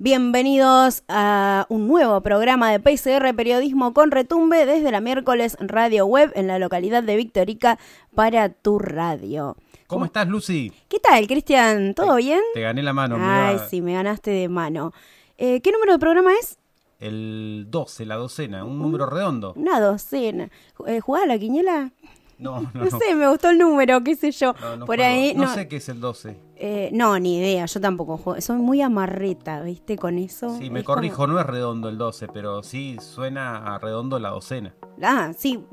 Bienvenidos a un nuevo programa de PCR Periodismo con Retumbe desde la miércoles Radio Web en la localidad de Victorica para tu radio. ¿Cómo estás, Lucy? ¿Qué tal, Cristian? ¿Todo bien? Te gané la mano. Ay, sí, me ganaste de mano. Eh, ¿Qué número de programa es? El 12, la docena, un número redondo. Una docena. Eh, ¿Jugás a la quiniela? No, no, No, sé, me gustó el número, qué sé yo. No, no Por ahí, no, no, sé qué es el 12. Eh, no, ni idea, yo tampoco juego. Soy muy amarreta, ¿viste? Con eso. Sí, me Es como- corrijo, no es redondo el 12, pero sí suena a redondo la docena. Ah, sí.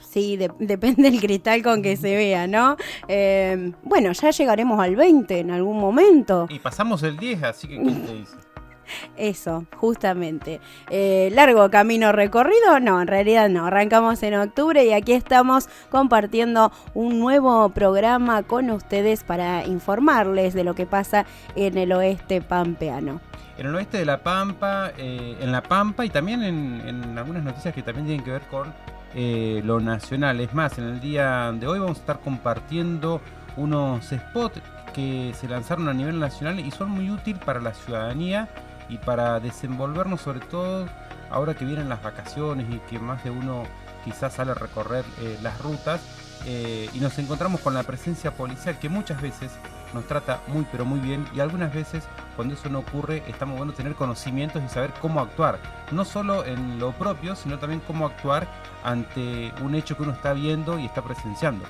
Sí, de- depende del cristal con que se vea, ¿no? Eh, bueno, ya llegaremos al 20 en algún momento. Y pasamos el 10, así que ¿quién te dice? Eso, justamente. Eh, largo camino recorrido, no, en realidad no. Arrancamos en octubre y aquí estamos compartiendo un nuevo programa con ustedes para informarles de lo que pasa en el oeste pampeano. En el oeste de La Pampa, eh, en La Pampa y también en, algunas noticias que también tienen que ver con eh, lo nacional. Es más, en el día de hoy vamos a estar compartiendo unos spots que se lanzaron a nivel nacional y son muy útiles para la ciudadanía y para desenvolvernos sobre todo ahora que vienen las vacaciones y que más de uno quizás sale a recorrer eh, las rutas eh, y nos encontramos con la presencia policial que muchas veces nos trata muy pero muy bien y algunas veces cuando eso no ocurre está muy bueno tener conocimientos y saber cómo actuar, no solo en lo propio, sino también cómo actuar ante un hecho que uno está viendo y está presenciando.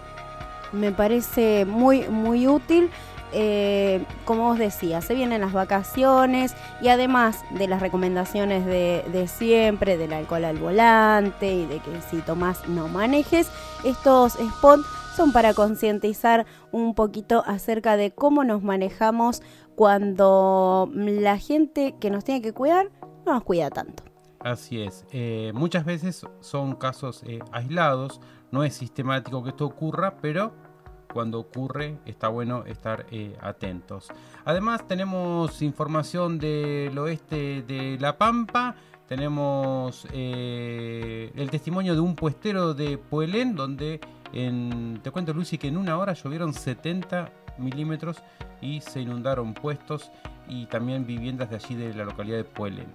Me parece muy, muy útil. Eh, como vos decías, se vienen las vacaciones y además de las recomendaciones de, de siempre, del alcohol al volante y de que si tomás no manejes, estos spots son para concientizar un poquito acerca de cómo nos manejamos cuando la gente que nos tiene que cuidar no nos cuida tanto. Así es, eh, muchas veces son casos eh, aislados, no es sistemático que esto ocurra, pero cuando ocurre está bueno estar eh, atentos. Además tenemos información del oeste de La Pampa, tenemos eh, el testimonio de un puestero de Puelén, donde te cuento Lucy que en una hora llovieron 70 milímetros y se inundaron puestos y también viviendas de allí de la localidad de Puelén.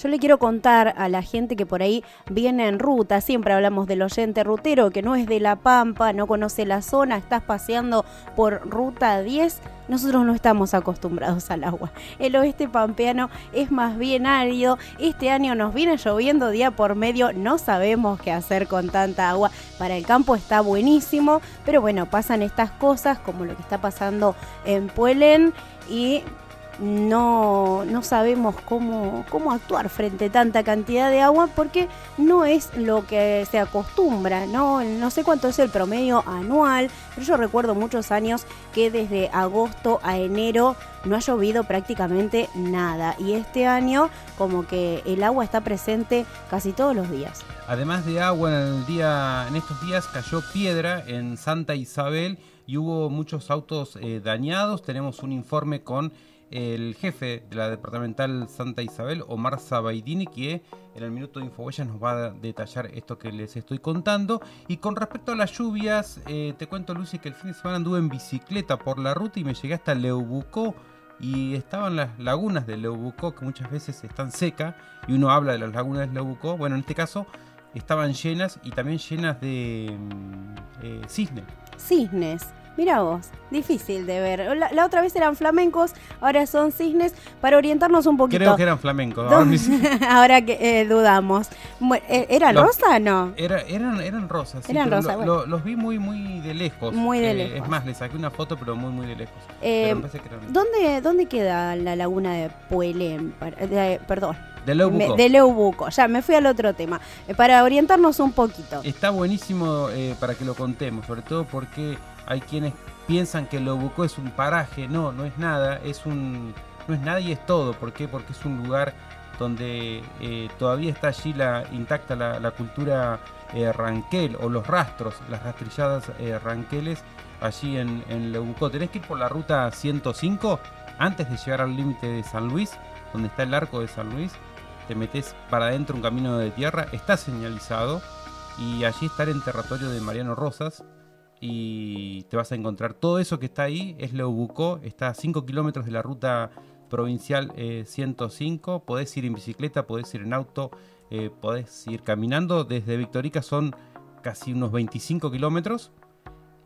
Yo le quiero contar a la gente que por ahí viene en ruta, siempre hablamos del oyente rutero que no es de La Pampa, no conoce la zona, estás paseando por ruta 10, nosotros no estamos acostumbrados al agua. El oeste pampeano es más bien árido, este año nos viene lloviendo día por medio, no sabemos qué hacer con tanta agua, para el campo está buenísimo, pero bueno, pasan estas cosas como lo que está pasando en Puelén y no, no sabemos cómo, cómo actuar frente a tanta cantidad de agua porque no es lo que se acostumbra, ¿no? No sé cuánto es el promedio anual, pero yo recuerdo muchos años que desde agosto a enero no ha llovido prácticamente nada y este año como que el agua está presente casi todos los días. Además de agua, en, estos días cayó piedra en Santa Isabel y hubo muchos autos eh, dañados. Tenemos un informe con el jefe de la departamental Santa Isabel, Omar Sabaidini, que en el minuto de Infohuellas nos va a detallar esto que les estoy contando. Y con respecto a las lluvias, eh, te cuento, Lucy, que el fin de semana anduve en bicicleta por la ruta y me llegué hasta Leubucó y estaban las lagunas de Leubucó que muchas veces están secas y uno habla de las lagunas de Leubucó. Bueno, en este caso estaban llenas y también llenas de mm, eh, cisne. Cisnes. Mira vos, difícil de ver. La, la, otra vez eran flamencos, ahora son cisnes, para orientarnos un poquito. Creo que eran flamencos. Ahora, que eh, dudamos. Bueno, ¿e- ¿Eran Los- rosa o no? Era, eran, eran rosas. Eran lo- bueno. lo- los vi muy, muy de lejos. Muy de Eh, lejos. Es más, le saqué una foto, pero muy, muy de lejos. Eh, eran- ¿Dónde, ¿Dónde queda la laguna de Puelén? Perdón, de Leubuco. de Leubuco. Ya me fui al otro tema. Eh, Para orientarnos un poquito. Está buenísimo eh, para que lo contemos, sobre todo porque hay quienes piensan que Lobucó es un paraje. No, no es nada. Es un, no es nada y es todo. ¿Por qué? Porque es un lugar donde eh, todavía está allí la, intacta la, la cultura eh, ranquel o los rastros, las rastrilladas eh, ranqueles allí en, en Leubucó. Tenés que ir por la ruta 105 antes de llegar al límite de San Luis, donde está el arco de San Luis. Te metes para adentro un camino de tierra, está señalizado y allí está el enterratorio de Mariano Rosas y te vas a encontrar todo eso que está ahí es Leubucó, está a 5 kilómetros de la ruta provincial eh, 105, podés ir en bicicleta, podés ir en auto, eh, podés ir caminando, desde Victorica son casi unos 25 kilómetros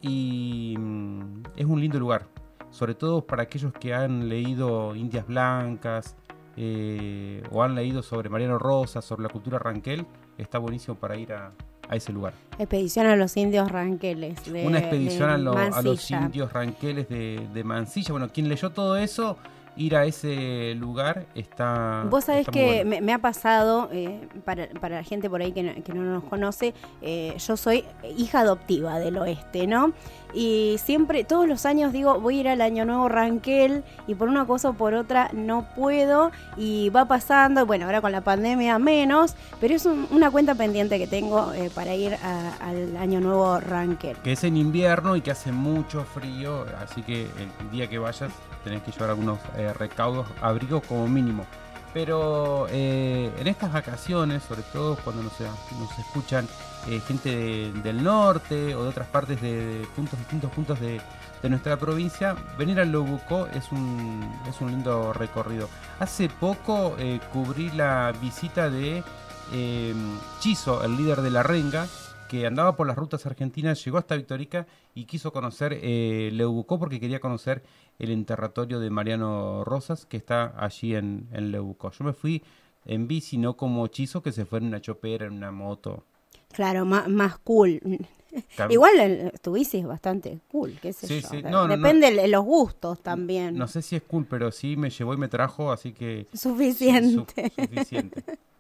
y mm, es un lindo lugar, sobre todo para aquellos que han leído Indias Blancas eh, o han leído sobre Mariano Rosas, sobre la cultura ranquel, está buenísimo para ir a, a ese lugar. Expedición a los indios ranqueles. de- Una expedición de a, lo- a los indios ranqueles de, de Mansilla. Bueno, quien leyó todo eso, ir a ese lugar está. Vos sabés está muy que bueno. me, me ha pasado, eh, para, para la gente por ahí que no, que no nos conoce, eh, yo soy hija adoptiva del oeste, ¿no? Y siempre, todos los años digo, voy a ir al Año Nuevo Ranquel y por una cosa o por otra no puedo y va pasando, bueno, ahora con la pandemia menos, pero es un- una cuenta pendiente que tengo eh, para ir a- al Año Nuevo Ranquel. Que es en invierno y que hace mucho frío, así que el día que vayas tenés que llevar algunos eh, recaudos, abrigos como mínimo. Pero eh, en estas vacaciones, sobre todo cuando nos, nos escuchan eh, gente de- del norte o de otras partes de, puntos distintos puntos de, de nuestra provincia, venir al Lobucó es un, es un lindo recorrido. Hace poco cubrí la visita de Chizo, el líder de la Renga, que andaba por las rutas argentinas, llegó hasta Victorica y quiso conocer eh, Leubucó porque quería conocer el enterratorio de Mariano Rosas que está allí en, en Leubucó. Yo me fui en bici, no como Chizo que se fue en una chopera, en una moto. Claro, más cool. Igual el- tu bici es bastante cool, qué sé Sí, yo. sí. No, no, no. Depende de los gustos también. No sé si es cool, pero sí me llevó y me trajo, así que... Suficiente. su- suficiente.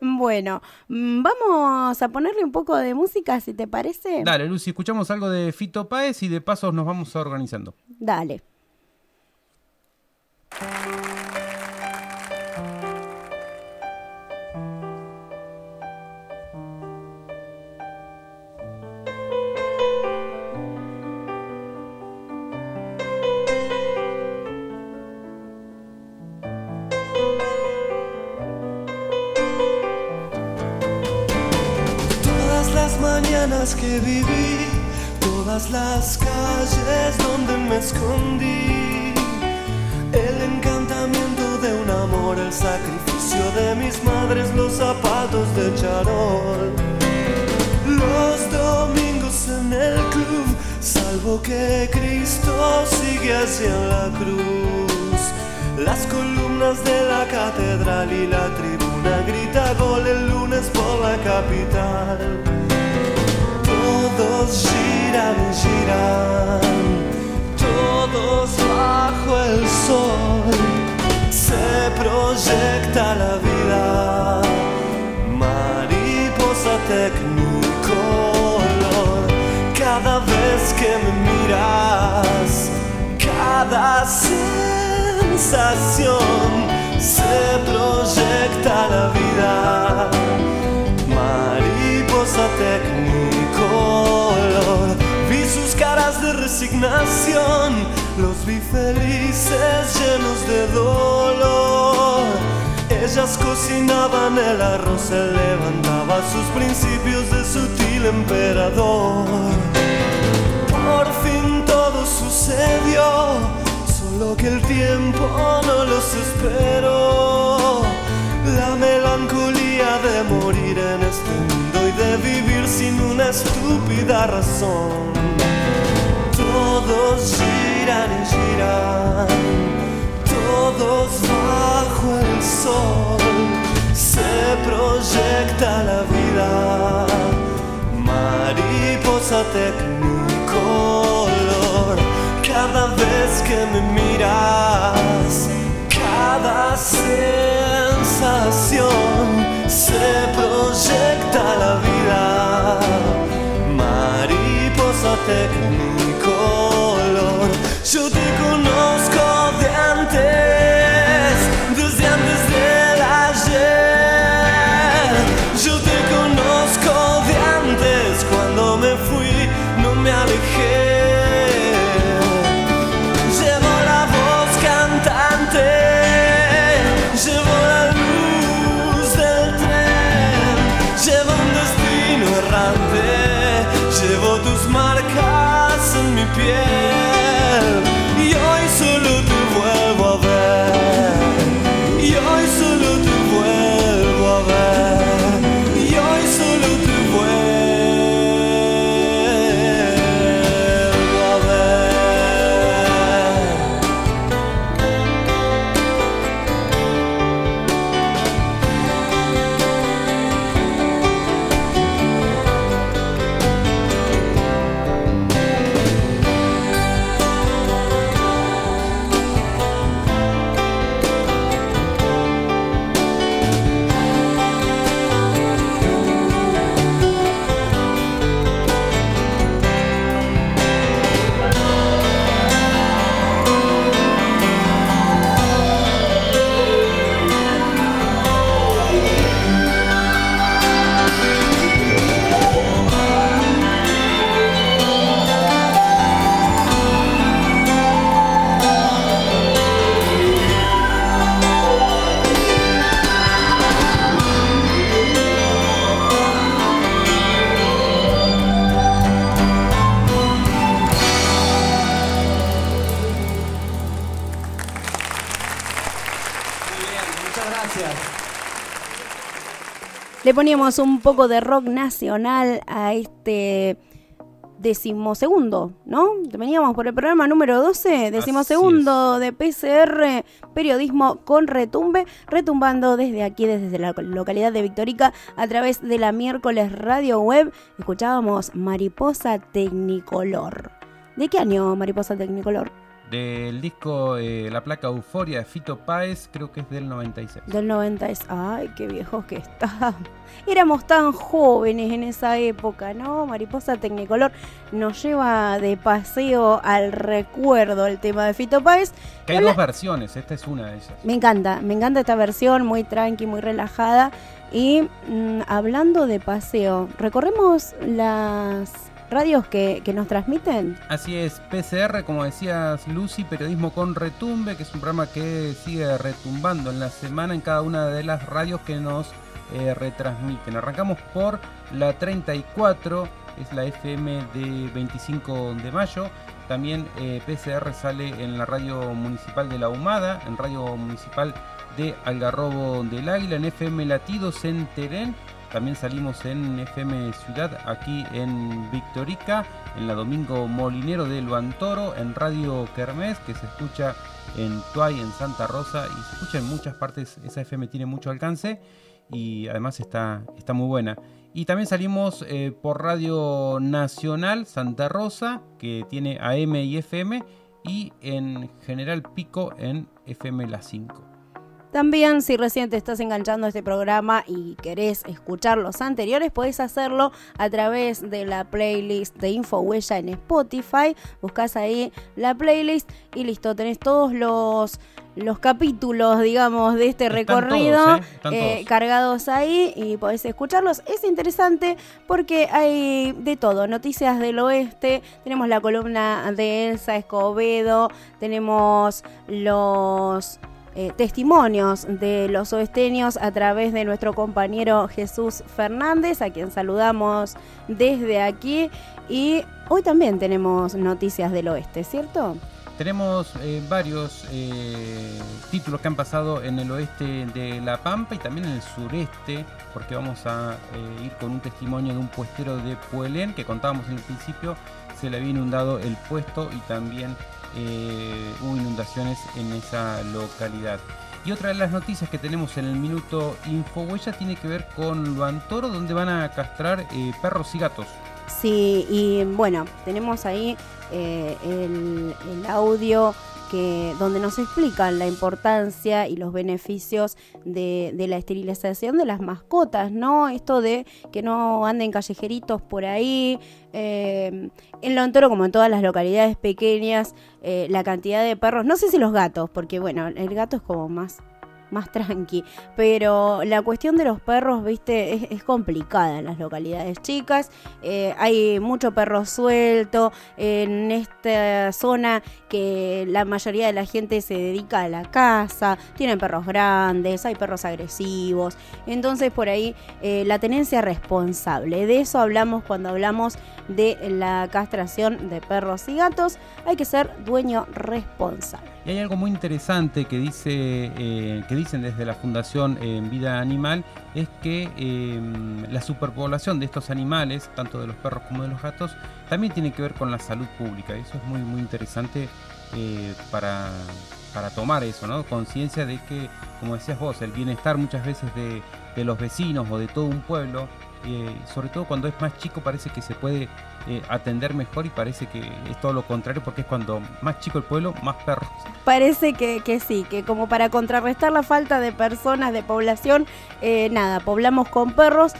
Bueno, mm, vamos a ponerle un poco de música, si te parece. Dale, Lucy, escuchamos algo de Fito Páez y de paso nos vamos organizando. Dale. Que viví, todas las calles donde me escondí, el encantamiento de un amor, el sacrificio de mis madres, los zapatos de charol, los domingos en el club, salvo que Cristo sigue hacia la cruz, las columnas de la catedral y la tribuna grita gol el lunes por la capital. Todos giran giran, todos bajo el sol. Se proyecta la vida, mariposa tecnicolor. Cada vez que me miras, cada sensación se proyecta los vi felices llenos de dolor. Ellas cocinaban el arroz, él levantaba sus principios de sutil emperador. Por fin todo sucedió, solo que el tiempo no los esperó. La melancolía de morir en este mundo y de vivir sin una estúpida razón. Todos giran y giran, todos bajo el sol. Se proyecta la vida. Mariposa tecnicolor, cada vez que me miras, cada sensación se proyecta la vida. Mariposa tecnicolor, yo te conozco de antes, desde antes del poníamos un poco de rock nacional a este decimosegundo, ¿no? Veníamos por el programa número 12, decimosegundo de PCR, periodismo con retumbe, retumbando desde aquí, desde la localidad de Victorica, a través de la miércoles radio web, escuchábamos Mariposa Tecnicolor. ¿De qué año Mariposa Tecnicolor? Del disco eh, La placa Euforia de Fito Páez, creo que es del 96. Del 90 es, ay, qué viejos que está. Éramos tan jóvenes en esa época, ¿no? Mariposa Tecnicolor nos lleva de paseo al recuerdo el tema de Fito Páez. Que hay dos versiones, esta es una de ellas. Me encanta, me encanta esta versión, muy tranqui, muy relajada. Y mm, hablando de paseo, ¿recorremos las radios que, nos transmiten? Así es, PCR, como decías Lucy, Periodismo con Retumbe, que es un programa que sigue retumbando en la semana en cada una de las radios que nos eh, retransmiten. Arrancamos por la 34, es la FM de 25 de mayo. También eh, PCR sale en la radio municipal de La Humada, en radio municipal de Algarrobo del Águila, en FM Latidos en Terén. También salimos en FM Ciudad, aquí en Victorica, en la Domingo Molinero de Luantoro, en Radio Kermés, que se escucha en Tuay, en Santa Rosa, y se escucha en muchas partes. Esa FM tiene mucho alcance y además está, está muy buena. Y también salimos eh, por Radio Nacional Santa Rosa, que tiene AM y FM, y en General Pico en FM La 5. También, si recién te estás enganchando a este programa y querés escuchar los anteriores, podés hacerlo a través de la playlist de Infohuella en Spotify. Buscas ahí la playlist y listo, tenés todos los, los capítulos, digamos, de este recorrido todos, ¿eh? Eh, cargados ahí y podés escucharlos. Es interesante porque hay de todo, noticias del oeste, tenemos la columna de Elsa Escobedo, tenemos los eh, testimonios de los oesteños a través de nuestro compañero Jesús Fernández, a quien saludamos desde aquí. Y hoy también tenemos noticias del oeste, ¿cierto? Tenemos eh, varios eh, títulos que han pasado en el oeste de La Pampa y también en el sureste, porque vamos a ir con un testimonio de un puestero de Puelén que contábamos en el principio, se le había inundado el puesto y también eh, hubo inundaciones en esa localidad. Y otra de las noticias que tenemos en el minuto Infohuella tiene que ver con Luantoro, donde van a castrar eh, perros y gatos. Sí, y bueno, tenemos ahí eh, el audio que, donde nos explican la importancia y los beneficios de, de, la esterilización de las mascotas, ¿no? Esto de que no anden callejeritos por ahí. Eh, en Lontoro, como en todas las localidades pequeñas, eh, la cantidad de perros, no sé si los gatos, porque bueno, el gato es como más más tranqui. Pero la cuestión de los perros, viste, es, complicada en las localidades chicas. Eh, hay mucho perro suelto en esta zona que la mayoría de la gente se dedica a la casa. Tienen perros grandes, hay perros agresivos. Entonces por ahí eh, la tenencia responsable. De eso hablamos cuando hablamos de la castración de perros y gatos. Hay que ser dueño responsable. Y hay algo muy interesante que dice eh, que dicen desde la Fundación en Vida Animal es que em, la superpoblación de estos animales, tanto de los perros como de los gatos, también tiene que ver con la salud pública. Eso es muy muy interesante eh, para, para tomar eso, ¿no? Conciencia de que, como decías vos, el bienestar muchas veces de, de los vecinos o de todo un pueblo eh, sobre todo cuando es más chico parece que se puede eh, atender mejor y parece que es todo lo contrario porque es cuando más chico el pueblo, más perros. Parece que, que sí, que como para contrarrestar la falta de personas, de población, eh, nada, poblamos con perros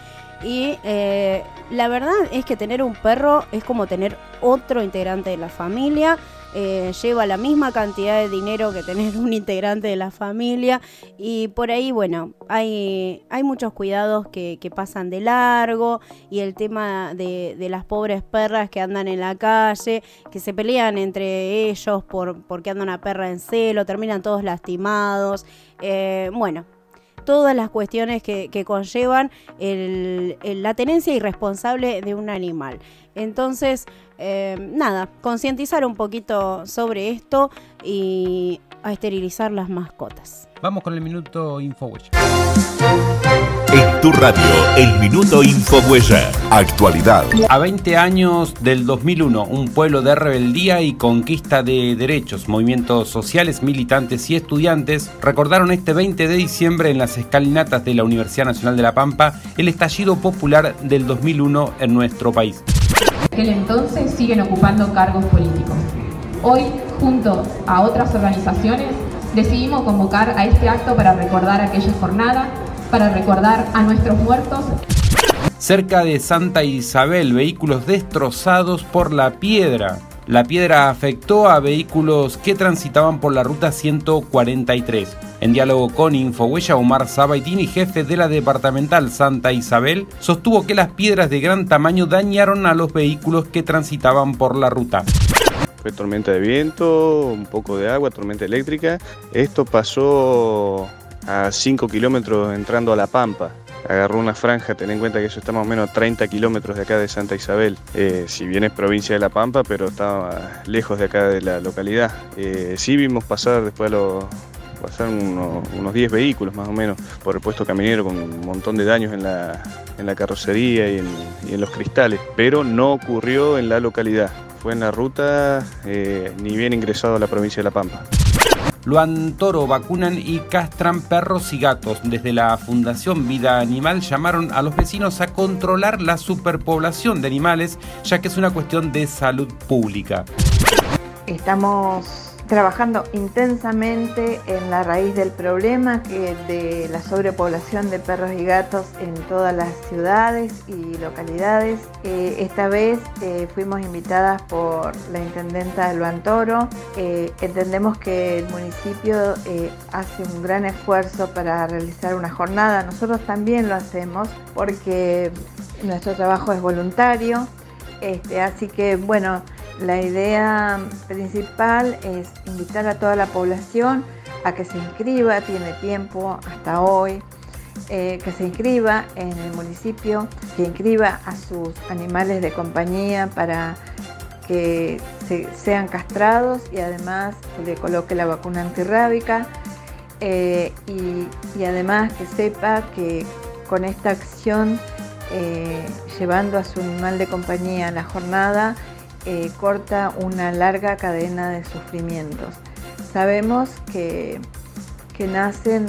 y eh, la verdad es que tener un perro es como tener otro integrante de la familia. Eh, lleva la misma cantidad de dinero que tener un integrante de la familia y por ahí, bueno, hay, hay muchos cuidados que, pasan de largo y el tema de, de, las pobres perras que andan en la calle, que se pelean entre ellos por porque anda una perra en celo, terminan todos lastimados. Eh, bueno, todas las cuestiones que, que conllevan el, la tenencia irresponsable de un animal. Entonces, eh, nada, concientizar un poquito sobre esto y a esterilizar las mascotas. Vamos con el minuto InfoWesh. En tu radio, el minuto Infohuella. Actualidad. A 20 años del 2001, un pueblo de rebeldía y conquista de derechos, movimientos sociales, militantes y estudiantes recordaron este 20 de diciembre en las escalinatas de la Universidad Nacional de La Pampa el estallido popular del 2001 en nuestro país. En aquel entonces siguen ocupando cargos políticos. Hoy, junto a otras organizaciones, decidimos convocar a este acto para recordar aquella jornada para recordar a nuestros muertos. Cerca de Santa Isabel, vehículos destrozados por la piedra. La piedra afectó a vehículos que transitaban por la ruta 143. En diálogo con Infohuella, Omar Sabaitini, jefe de la departamental Santa Isabel, sostuvo que las piedras de gran tamaño dañaron a los vehículos que transitaban por la ruta. Tormenta de viento, un poco de agua, tormenta eléctrica. Esto pasó a 5 kilómetros entrando a La Pampa. Agarró una franja, ten en cuenta que eso está más o menos a 30 kilómetros de acá de Santa Isabel. Eh, si bien es provincia de La Pampa, pero estaba lejos de acá de la localidad. Eh, sí vimos pasar después los, pasaron unos, unos 10 vehículos más o menos por el puesto caminero con un montón de daños en la, en la carrocería y en, los cristales, pero no ocurrió en la localidad. Fue en la ruta eh, ni bien ingresado a la provincia de La Pampa. Luantoro vacunan y castran perros y gatos. Desde la Fundación Vida Animal llamaron a los vecinos a controlar la superpoblación de animales, ya que es una cuestión de salud pública. Estamos trabajando intensamente en la raíz del problema de la sobrepoblación de perros y gatos en todas las ciudades y localidades. Eh, esta vez eh, fuimos invitadas por la intendenta de Luan Toro. Eh, entendemos que el municipio hace un gran esfuerzo para realizar una jornada. Nosotros también lo hacemos porque nuestro trabajo es voluntario. Este, así que bueno, la idea principal es invitar a toda la población a que se inscriba, tiene tiempo hasta hoy, eh, que se inscriba en el municipio, que inscriba a sus animales de compañía para que se, sean castrados y además se le coloque la vacuna antirrábica eh, y, y, además que sepa que con esta acción, eh, llevando a su animal de compañía a la jornada, eh, corta una larga cadena de sufrimientos. Sabemos que, que nacen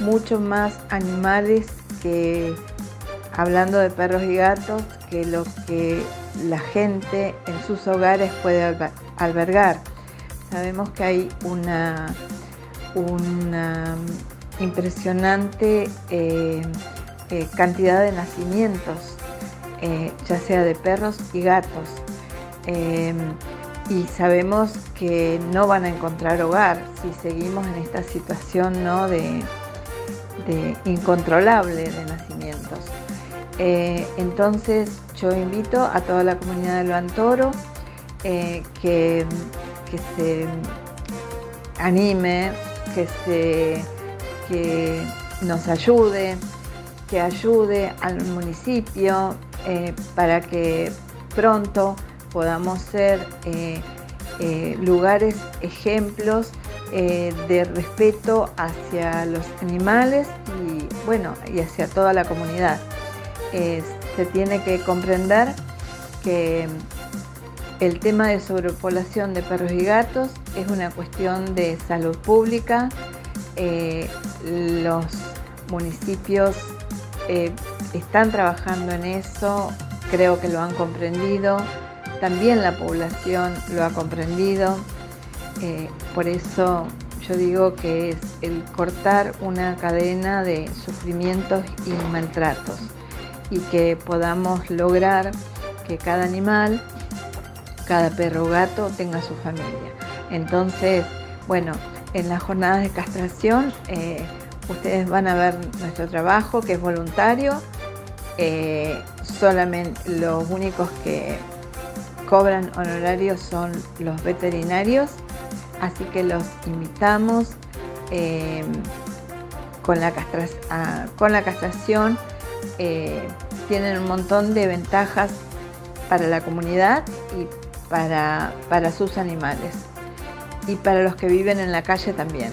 mucho más animales que, hablando de perros y gatos, que lo que la gente en sus hogares puede albergar. Sabemos que hay una, una impresionante eh, eh, cantidad de nacimientos, ya sea de perros y gatos. Em, y sabemos que no van a encontrar hogar si seguimos en esta situación ¿no? de, incontrolable de nacimientos. entonces yo invito a toda la comunidad de Loantoro que, que se anime, que se que nos ayude, que ayude al municipio eh, para que pronto podamos ser eh, eh, lugares, ejemplos de respeto hacia los animales y bueno, y hacia toda la comunidad. se tiene que comprender que el tema de sobrepoblación de perros y gatos es una cuestión de salud pública, eh, los municipios eh, están trabajando en eso, creo que lo han comprendido, también la población lo ha comprendido, eh, por eso yo digo que es el cortar una cadena de sufrimientos y maltratos y que podamos lograr que cada animal, cada perro o gato tenga su familia. Entonces, bueno, en las jornadas de castración eh, ustedes van a ver nuestro trabajo que es voluntario. Eh, solamente los únicos que cobran honorarios son los veterinarios, así que los invitamos eh, con, la con, la castración. tienen un montón de ventajas para la comunidad y para sus animales y para los que viven en la calle también.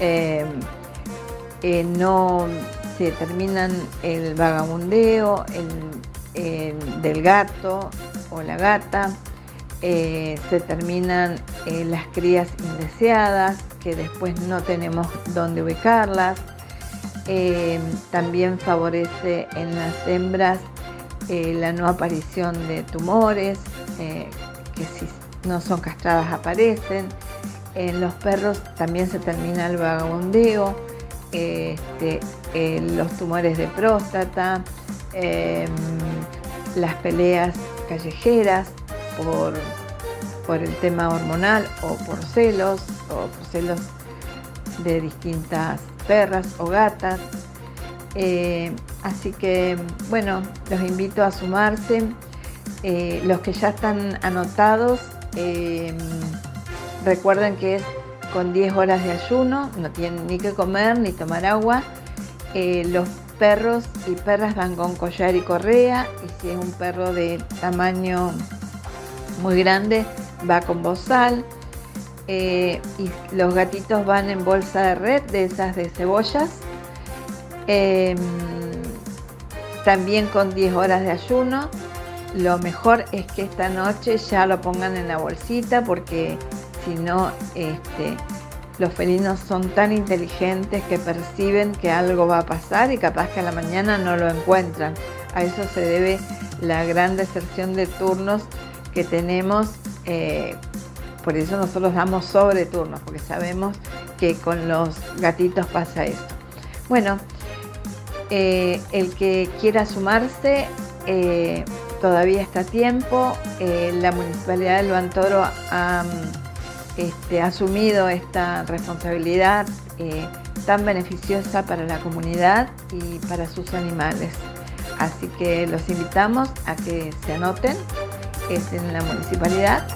Eh, eh, no se terminan el vagabundeo del gato o la gata, eh, se terminan las crías indeseadas, que después no tenemos dónde ubicarlas. también favorece en las hembras la no aparición de tumores, que si no son castradas aparecen. En los perros también se termina el vagabundeo, este, los tumores de próstata, em, las peleas callejeras por, por el tema hormonal o por celos, o por celos de distintas perras o gatas. Eh, así que, bueno, los invito a sumarse. Eh, los que ya están anotados, em, Recuerden que es con 10 horas de ayuno, no tienen ni que comer ni tomar agua. Eh, los perros y perras van con collar y correa y si es un perro de tamaño muy grande va con bozal. Eh, y los gatitos van en bolsa de red de esas de cebollas. Em, también con 10 horas de ayuno. Lo mejor es que esta noche ya lo pongan en la bolsita porque sino este, los felinos son tan inteligentes que perciben que algo va a pasar y capaz que a la mañana no lo encuentran. A eso se debe la gran deserción de turnos que tenemos. Eh, por eso nosotros damos sobre turnos, porque sabemos que con los gatitos pasa esto. Bueno, eh, el que quiera sumarse, eh, todavía está a tiempo. la Municipalidad de Luantoro ha este, asumido esta responsabilidad eh, tan beneficiosa para la comunidad y para sus animales. Así que los invitamos a que se anoten, es en la municipalidad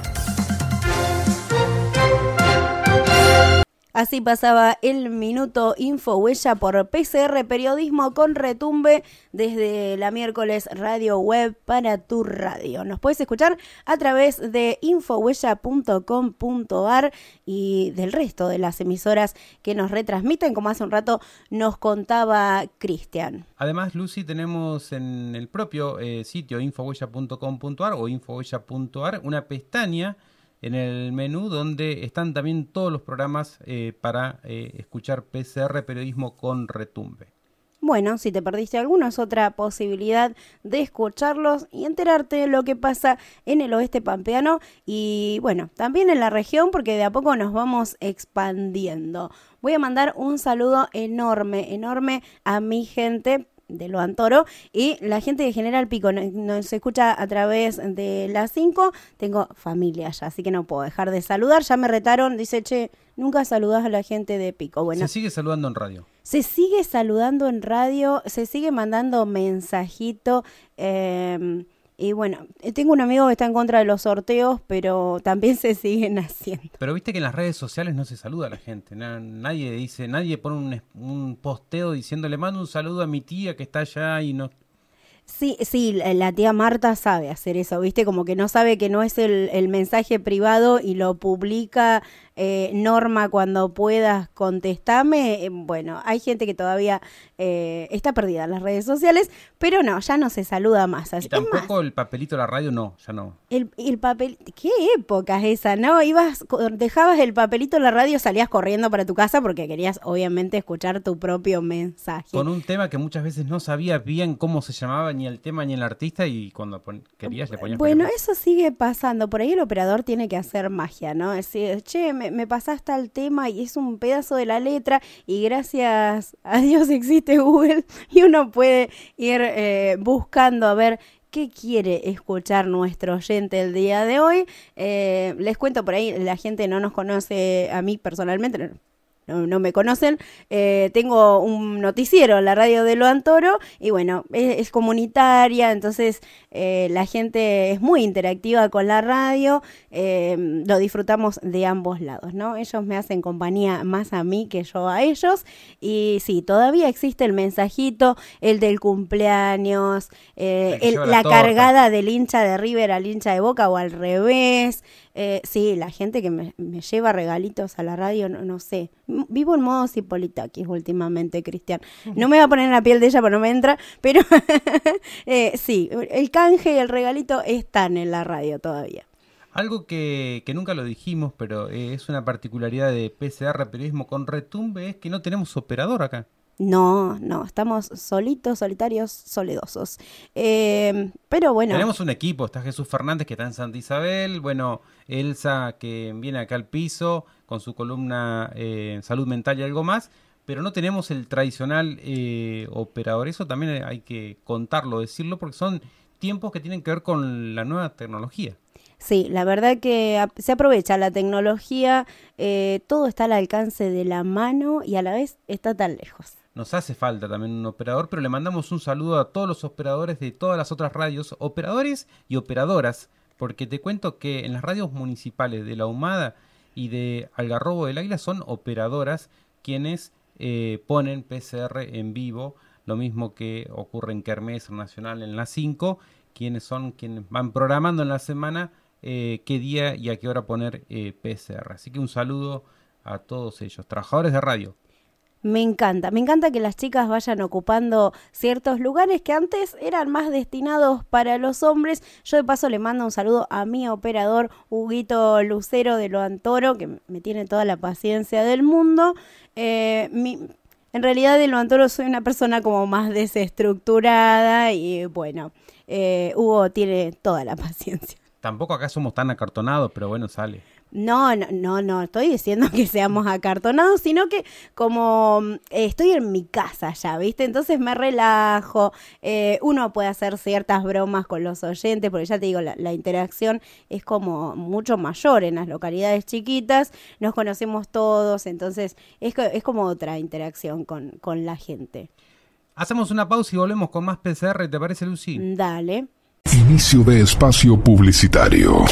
Así pasaba el minuto info huella por PCR Periodismo con retumbe desde la miércoles Radio Web para tu radio. Nos puedes escuchar a través de infohuella.com.ar y del resto de las emisoras que nos retransmiten, como hace un rato nos contaba Cristian. Además, Lucy, tenemos en el propio eh, sitio infohuella.com.ar o infohuella.ar una pestaña en el menú donde están también todos los programas eh, para eh, escuchar PCR Periodismo con Retumbe. Bueno, si te perdiste alguno es otra posibilidad de escucharlos y enterarte de lo que pasa en el oeste pampeano y bueno, también en la región porque de a poco nos vamos expandiendo. Voy a mandar un saludo enorme, enorme a mi gente de Lo Antoro y la gente de General Pico nos escucha a través de las 5. Tengo familia ya, así que no puedo dejar de saludar. Ya me retaron, dice, che, nunca saludas a la gente de Pico. Bueno, se sigue saludando en radio. Se sigue saludando en radio, se sigue mandando mensajito. Eh, y bueno, eh, tengo un amigo que está en contra de los sorteos, pero también se siguen haciendo. Pero viste que en las redes sociales no se saluda a la gente. nadie dice, nadie pone un, un posteo diciendo le mando un saludo a mi tía que está allá y no Sí, sí, la tía Marta sabe hacer eso, ¿viste? Como que no sabe que no es el, el mensaje privado y lo publica eh, Norma cuando puedas contestarme. Eh, bueno, hay gente que todavía eh, está perdida en las redes sociales, pero no, ya no se saluda más. Y tampoco el papelito de la radio, no, ya no. El, el papel, qué época es esa, ¿no? Ibas, dejabas el papelito en la radio, salías corriendo para tu casa porque querías obviamente escuchar tu propio mensaje. Con un tema que muchas veces no sabías bien cómo se llamaba ni el tema ni el artista y cuando querías le ponías... Bueno, eso sigue pasando, por ahí el operador tiene que hacer magia, ¿no? Es decir, che, me, me pasaste al tema y es un pedazo de la letra y gracias a Dios existe Google y uno puede ir eh, buscando a ver qué quiere escuchar nuestro oyente el día de hoy. Eh, les cuento por ahí, la gente no nos conoce a mí personalmente, no, me conocen, eh, tengo un noticiero, la radio de Lo Antoro, y bueno, es, comunitaria, entonces eh, la gente es muy interactiva con la radio, eh, lo disfrutamos de ambos lados, ¿no? Ellos me hacen compañía más a mí que yo a ellos, y sí, todavía existe el mensajito, el del cumpleaños, la cargada del hincha de River al hincha de Boca o al revés, eh, sí, la gente que me, lleva regalitos a la radio, no, sé. Vivo en modo Cipolitakis últimamente, Cristian. No me voy a poner en la piel de ella porque no me entra, pero eh, sí, el canje y el regalito están en la radio todavía. Algo que, que, nunca lo dijimos, pero eh, es una particularidad de PCR Periodismo con Retumbe, es que no tenemos operador acá. No, no, estamos solitos, solitarios, soledosos. Eh, pero bueno. Tenemos un equipo, está Jesús Fernández que está en Santa Isabel, bueno, Elsa que viene acá al piso con su columna eh, Salud Mental y algo más, pero no tenemos el tradicional eh, operador. Eso también hay que contarlo, decirlo, porque son tiempos que tienen que ver con la nueva tecnología. Sí, la verdad que se aprovecha la tecnología, todo está al alcance de la mano y a la vez está tan lejos. Nos hace falta también un operador, pero le mandamos un saludo a todos los operadores de todas las otras radios, operadores y operadoras, porque te cuento que en las radios municipales de La Humada y de Algarrobo del Águila son operadoras quienes eh, ponen PCR en vivo, lo mismo que ocurre en Kermés Nacional en la 5, quienes son quienes van programando en la semana eh, qué día y a qué hora poner eh, PCR. Así que un saludo a todos ellos, trabajadores de radio. Me encanta, me encanta que las chicas vayan ocupando ciertos lugares que antes eran más destinados para los hombres. Yo de paso le mando un saludo a mi operador Huguito Lucero de Lo Antoro, que me tiene toda la paciencia del mundo. Eh, en realidad de Lo Antoro soy una persona como más desestructurada y bueno, eh, Hugo tiene toda la paciencia. Tampoco acá somos tan acartonados, pero bueno, sale. No, no, no, no estoy diciendo que seamos acartonados, sino que como mm, estoy en mi casa ya, ¿viste? Entonces me relajo, eh, uno puede hacer ciertas bromas con los oyentes, porque ya te digo, la, interacción es como mucho mayor en las localidades chiquitas, nos conocemos todos, entonces es, es como otra interacción con, con la gente. Hacemos una pausa y volvemos con más PCR, ¿te parece, Lucy? Dale. Inicio de espacio publicitario.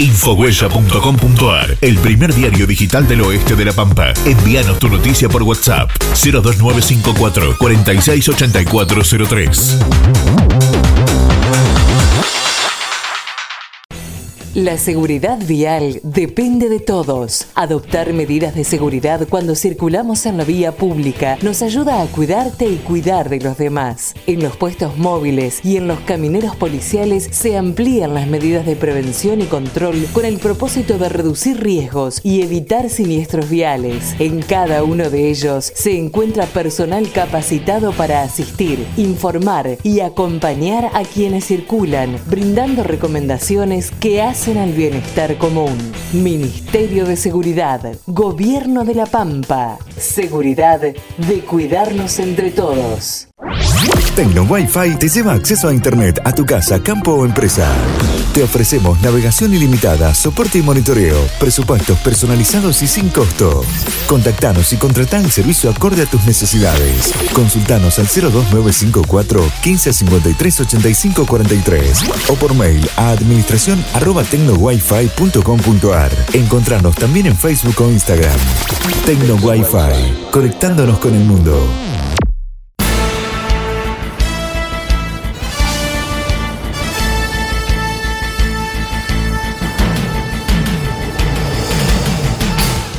Infohuella.com.ar, el primer diario digital del oeste de La Pampa. Envíanos tu noticia por WhatsApp 02954 468403. La seguridad vial depende de todos. Adoptar medidas de seguridad cuando circulamos en la vía pública nos ayuda a cuidarte y cuidar de los demás. En los puestos móviles y en los camineros policiales se amplían las medidas de prevención y control con el propósito de reducir riesgos y evitar siniestros viales. En cada uno de ellos se encuentra personal capacitado para asistir, informar y acompañar a quienes circulan, brindando recomendaciones que hacen al bienestar común. Ministerio de Seguridad, Gobierno de la Pampa. Seguridad de cuidarnos entre todos. Tecno Wi-Fi te lleva acceso a Internet a tu casa, campo o empresa. Te ofrecemos navegación ilimitada, soporte y monitoreo, presupuestos personalizados y sin costo. Contactanos y contratá el servicio acorde a tus necesidades. Consultanos al 02954 1553 85 43 o por mail a administración arroba tecnowifi.com.ar. Encontranos también en Facebook o Instagram. Tecno Wi-Fi, conectándonos con el mundo.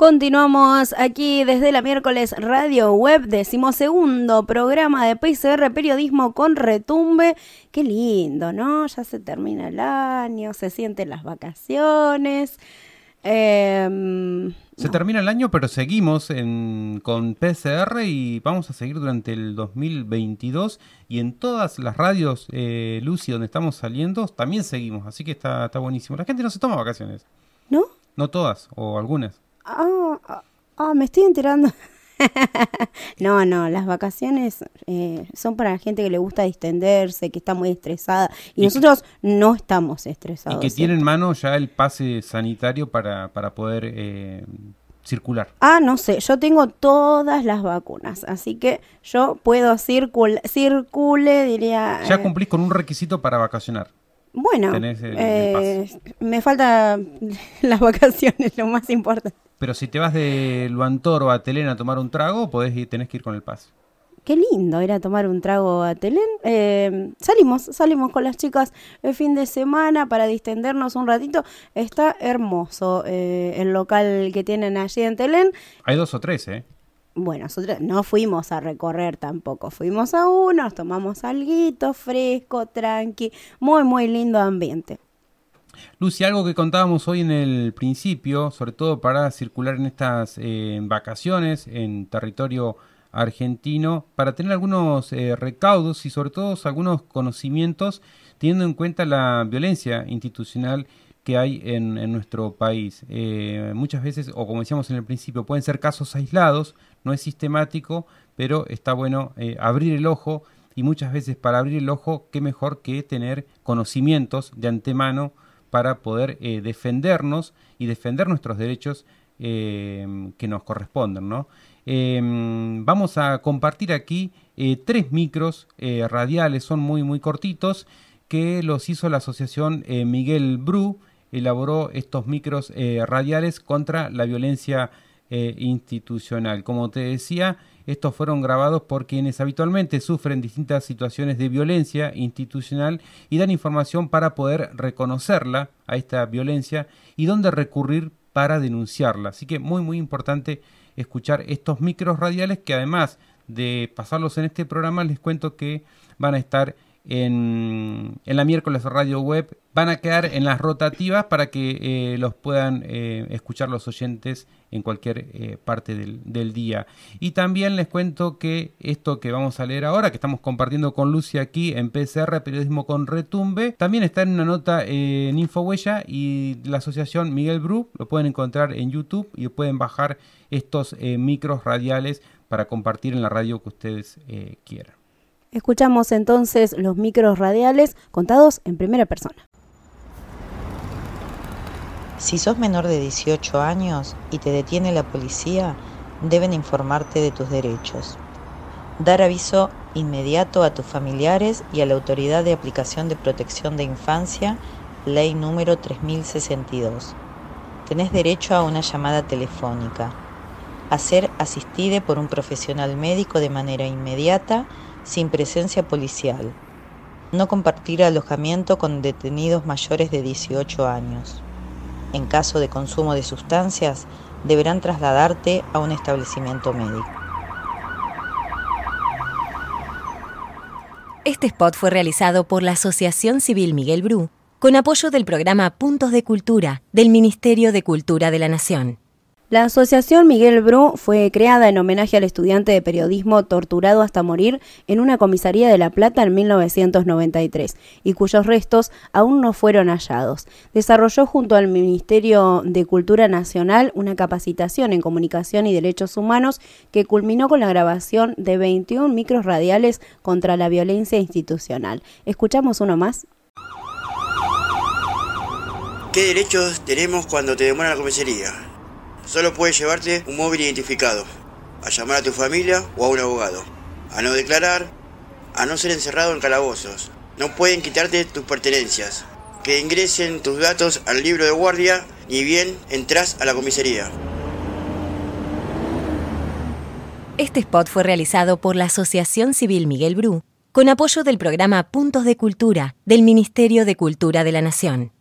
Continuamos aquí desde la miércoles Radio Web, decimosegundo programa de PCR Periodismo con Retumbe. Qué lindo, ¿no? Ya se termina el año, se sienten las vacaciones. Eh, Se termina el año, pero seguimos en, con PCR y vamos a seguir durante el 2022. Y en todas las radios, eh, Lucy, donde estamos saliendo, también seguimos. Así que está, está buenísimo. La gente no se toma vacaciones. ¿No? No todas, o algunas. Ah, ah, ah, me estoy enterando. no, no, las vacaciones eh, son para la gente que le gusta distenderse, que está muy estresada. Y, Y nosotros no estamos Y estresados. que ¿eh? tiene en mano ya el pase sanitario para, para poder eh, circular. Ah, no sé, yo tengo todas las vacunas, así que yo puedo circul circule, diría. Ya eh, cumplís con un requisito para vacacionar. Bueno, tenés el- el eh, me falta las vacaciones, lo más importante. Pero si te vas de Luantoro a Telén a tomar un trago, podés ir, tenés que ir con el pase. Qué lindo ir a tomar un trago a Telén. Eh, salimos, salimos con las chicas el fin de semana para distendernos un ratito. Está hermoso eh, el local que tienen allí en Telén. Hay dos o tres, ¿eh? Bueno, nosotros no fuimos a recorrer tampoco. Fuimos a uno, nos tomamos alguito fresco, tranqui. Muy, muy lindo ambiente. Lucy, algo que contábamos hoy en el principio, sobre todo para circular en estas eh, vacaciones en territorio argentino, para tener algunos eh, recaudos y sobre todo algunos conocimientos, teniendo en cuenta la violencia institucional que hay en, nuestro país. Eh, muchas veces, o como decíamos en el principio, pueden ser casos aislados, no es sistemático, pero está bueno abrir el ojo y muchas veces para abrir el ojo, qué mejor que tener conocimientos de antemano para poder eh, defendernos y defender nuestros derechos eh, que nos corresponden. ¿no? Eh, vamos a compartir aquí eh, tres micros radiales, son muy muy cortitos, que los hizo la asociación Miguel Bru, elaboró estos micros radiales contra la violencia institucional. Como te decía, estos fueron grabados por quienes habitualmente sufren distintas situaciones de violencia institucional y dan información para poder reconocerla a esta violencia y dónde recurrir para denunciarla. Así que muy muy importante escuchar estos micros radiales que además de pasarlos en este programa les cuento que van a estar en, la miércoles radio web van a quedar en las rotativas para que eh, los puedan eh, escuchar los oyentes en cualquier eh, parte del, día. Y también les cuento que esto que vamos a leer ahora, que estamos compartiendo con Lucy aquí en PCR, Periodismo con Retumbe, también está en una nota en Infohuella y la asociación Miguel Bru, lo pueden encontrar en YouTube y pueden bajar estos micros radiales para compartir en la radio que ustedes quieran. Escuchamos entonces los micros radiales contados en primera persona. Si sos menor de 18 años y te detiene la policía, deben informarte de tus derechos. Dar aviso inmediato a tus familiares y a la Autoridad de Aplicación de Protección de Infancia, ley número 3062. Tenés derecho a una llamada telefónica, a ser asistida por un profesional médico de manera inmediata, sin presencia policial. No compartir alojamiento con detenidos mayores de 18 años. En caso de consumo de sustancias, deberán trasladarte a un establecimiento médico. Este spot fue realizado por la Asociación Civil Miguel Bru, con apoyo del programa Puntos de Cultura del Ministerio de Cultura de la Nación. La Asociación Miguel Bru fue creada en homenaje al estudiante de periodismo torturado hasta morir en una comisaría de La Plata en 1993 y cuyos restos aún no fueron hallados. Desarrolló junto al Ministerio de Cultura Nacional una capacitación en comunicación y derechos humanos que culminó con la grabación de 21 micros radiales contra la violencia institucional. ¿Escuchamos uno más? ¿Qué derechos tenemos cuando te demoran la comisaría? Solo puedes llevarte un móvil identificado, a llamar a tu familia o a un abogado, a no declarar, a no ser encerrado en calabozos. No pueden quitarte tus pertenencias, que ingresen tus datos al libro de guardia, ni bien entras a la comisaría. Este spot fue realizado por la Asociación Civil Miguel Bru, con apoyo del programa Puntos de Cultura del Ministerio de Cultura de la Nación.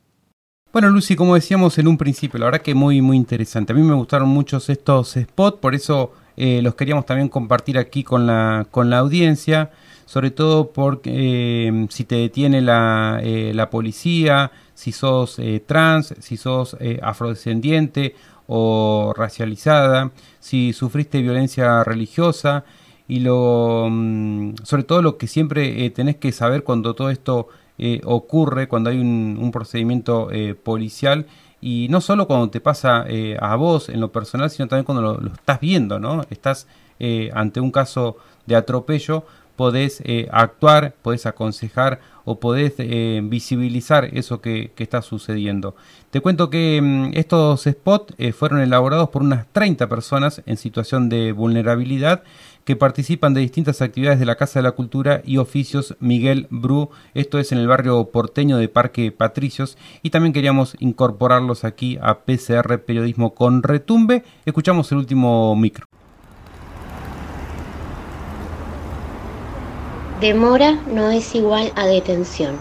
Bueno, Lucy, como decíamos en un principio, la verdad que muy, muy interesante. A mí me gustaron muchos estos spots, por eso eh, los queríamos también compartir aquí con la, con la audiencia, sobre todo porque eh, si te detiene la, eh, la policía, si sos trans, si sos afrodescendiente o racializada, si sufriste violencia religiosa y lo, mm, sobre todo lo que siempre tenés que saber cuando todo esto eh, ocurre cuando hay un, procedimiento eh, policial y no solo cuando te pasa eh, a vos en lo personal, sino también cuando lo, estás viendo, ¿no? Estás ante un caso de atropello, podés actuar, podés aconsejar o podés visibilizar eso que, está sucediendo. Te cuento que mm, estos spots fueron elaborados por unas 30 personas en situación de vulnerabilidad que participan de distintas actividades de la Casa de la Cultura y Oficios Miguel Bru, esto es en el barrio porteño de Parque Patricios, y también queríamos incorporarlos aquí a PCR Periodismo con Retumbe. Escuchamos el último micro. Demora no es igual a detención.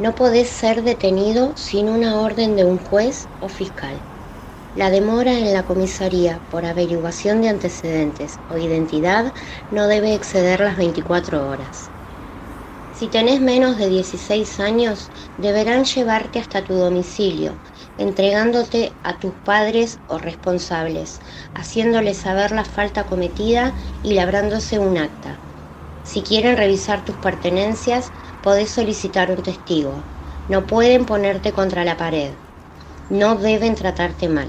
No podés ser detenido sin una orden de un juez o fiscal. La demora en la comisaría por averiguación de antecedentes o identidad no debe exceder las 24 horas. Si tenés menos de 16 años, deberán llevarte hasta tu domicilio, entregándote a tus padres o responsables, haciéndoles saber la falta cometida y labrándose un acta. Si quieren revisar tus pertenencias, podés solicitar un testigo. No pueden ponerte contra la pared no deben tratarte mal.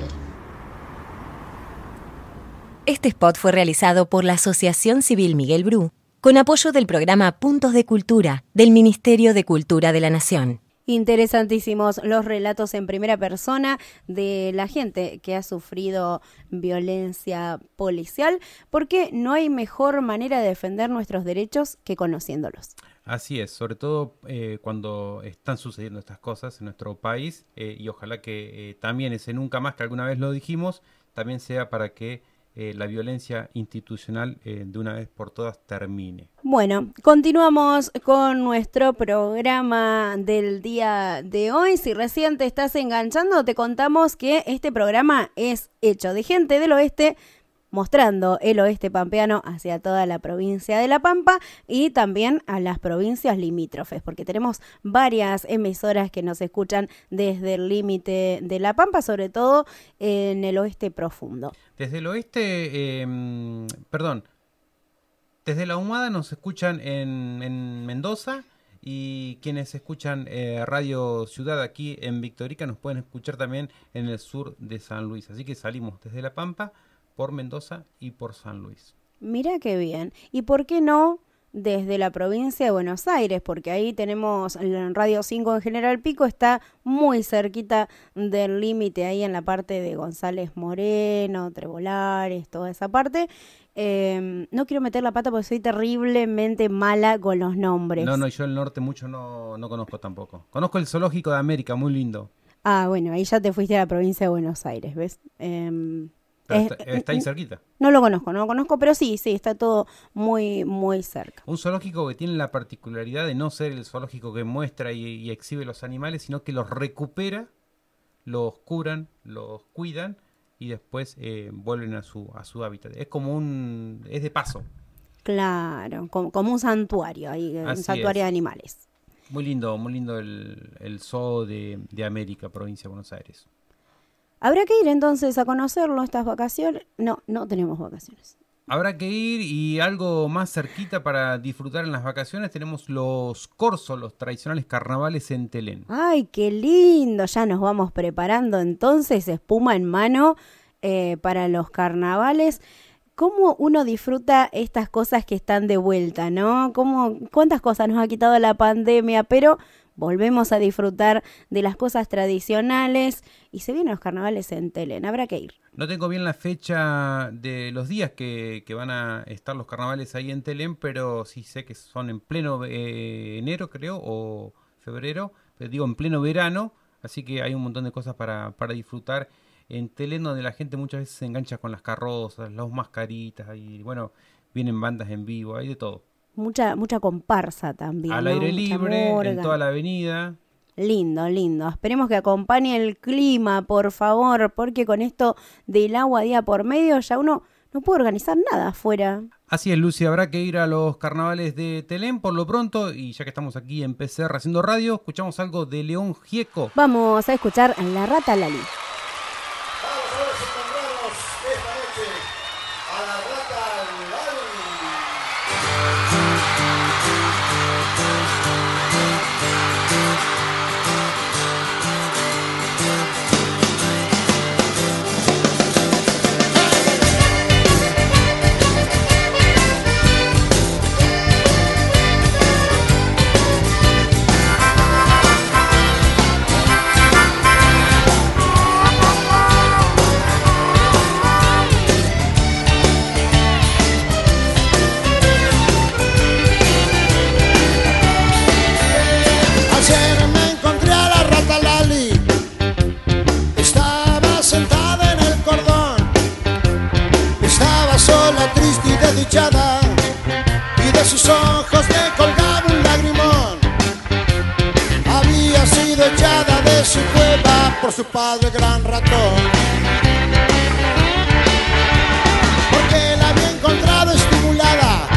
Este spot fue realizado por la Asociación Civil Miguel Bru, con apoyo del programa Puntos de Cultura del Ministerio de Cultura de la Nación. Interesantísimos los relatos en primera persona de la gente que ha sufrido violencia policial, porque no hay mejor manera de defender nuestros derechos que conociéndolos. Así es, sobre todo eh, cuando están sucediendo estas cosas en nuestro país eh, y ojalá que eh, también ese nunca más que alguna vez lo dijimos, también sea para que la violencia institucional de una vez por todas termine. Bueno, continuamos con nuestro programa del día de hoy. Si recién te estás enganchando, te contamos que este programa es hecho de gente del oeste mostrando el oeste pampeano hacia toda la provincia de La Pampa y también a las provincias limítrofes, porque tenemos varias emisoras que nos escuchan desde el límite de La Pampa, sobre todo en el oeste profundo. Desde el oeste, em, perdón, desde la Humada nos escuchan en, Mendoza y quienes escuchan eh, Radio Ciudad aquí en Victorica nos pueden escuchar también en el sur de San Luis. Así que salimos desde La Pampa por Mendoza y por San Luis. Mira qué bien. ¿Y por qué no desde la provincia de Buenos Aires, porque ahí tenemos Radio 5 en General Pico, está muy cerquita del límite ahí en la parte de González Moreno, Trebolares, toda esa parte. Eh, no quiero meter la pata porque soy terriblemente mala con los nombres. No, no, yo el norte mucho no, no conozco tampoco. Conozco el Zoológico de América, muy lindo. Ah, bueno, ahí ya te fuiste a la provincia de Buenos Aires, ¿ves? Eh, Es- está, ahí cerquita. no lo conozco, no lo conozco, pero sí, sí, está todo muy, muy cerca. Un zoológico que tiene la particularidad de no ser el zoológico que muestra y, y exhibe los animales, sino que los recupera, los curan, los cuidan y después eh, vuelven a su, a su hábitat. Es como un... es de paso. Claro, como, como un santuario, ahí, un santuario es. de animales. Muy lindo, muy lindo el, el zoo de, de América, provincia de Buenos Aires. Habrá que ir entonces a conocerlo estas vacaciones. No, no tenemos vacaciones. Habrá que ir y algo más cerquita para disfrutar en las vacaciones tenemos los corsos, los tradicionales carnavales en Telén. Ay, qué lindo. Ya nos vamos preparando entonces, espuma en mano eh, para los carnavales. ¿Cómo uno disfruta estas cosas que están de vuelta, no? ¿Cómo, ¿Cuántas cosas nos ha quitado la pandemia? Pero volvemos a disfrutar de las cosas tradicionales y se vienen los carnavales en Telén. Habrá que ir. No tengo bien la fecha de los días que, que van a estar los carnavales ahí en Telén, pero sí sé que son en pleno eh, enero, creo, o febrero, pero digo en pleno verano, así que hay un montón de cosas para, para disfrutar en Telén, donde la gente muchas veces se engancha con las carrozas, las mascaritas, y bueno, vienen bandas en vivo, hay de todo. Mucha, mucha comparsa también. Al ¿no? aire libre, en toda la avenida. Lindo, lindo. Esperemos que acompañe el clima, por favor, porque con esto del agua día por medio ya uno no puede organizar nada afuera. Así es, Lucy, habrá que ir a los carnavales de Telén por lo pronto, y ya que estamos aquí en PCR haciendo radio, escuchamos algo de León Gieco. Vamos a escuchar La Rata Lali. Y de sus ojos le colgaba un lagrimón. Había sido echada de su cueva por su padre gran ratón. Porque la había encontrado estimulada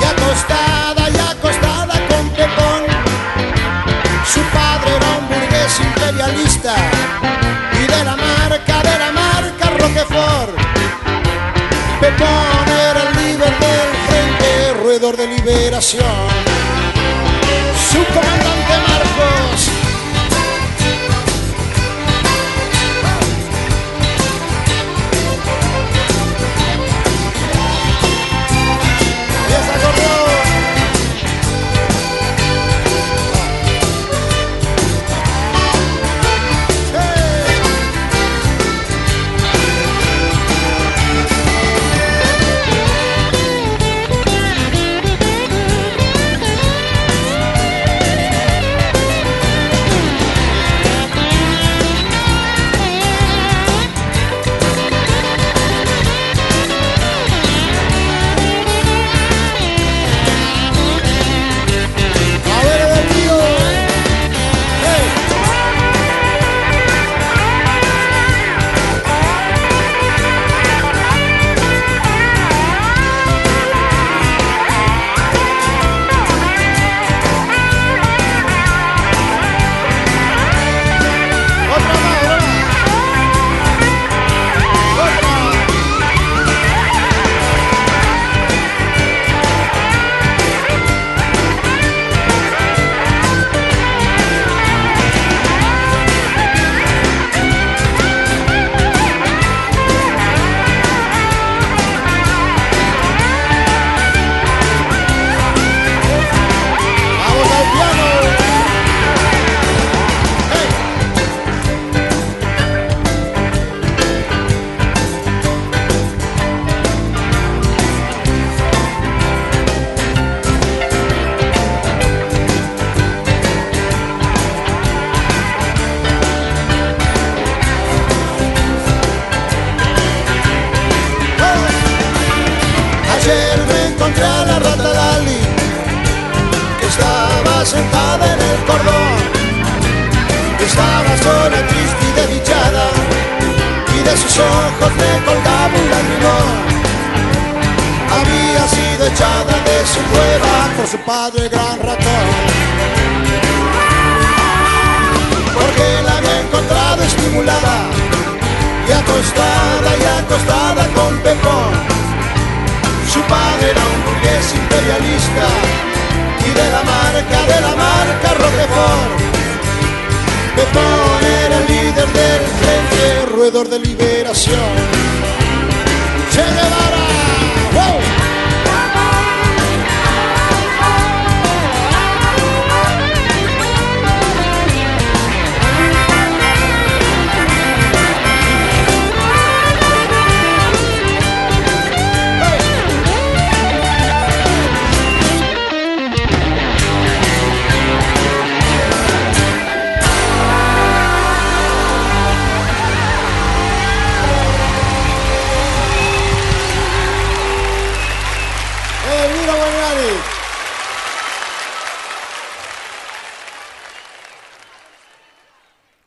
y acostada y acostada con Pepón. Su padre era un burgués imperialista y de la marca, de la marca Roquefort. Pepón de liberación. Su comandante Marcos.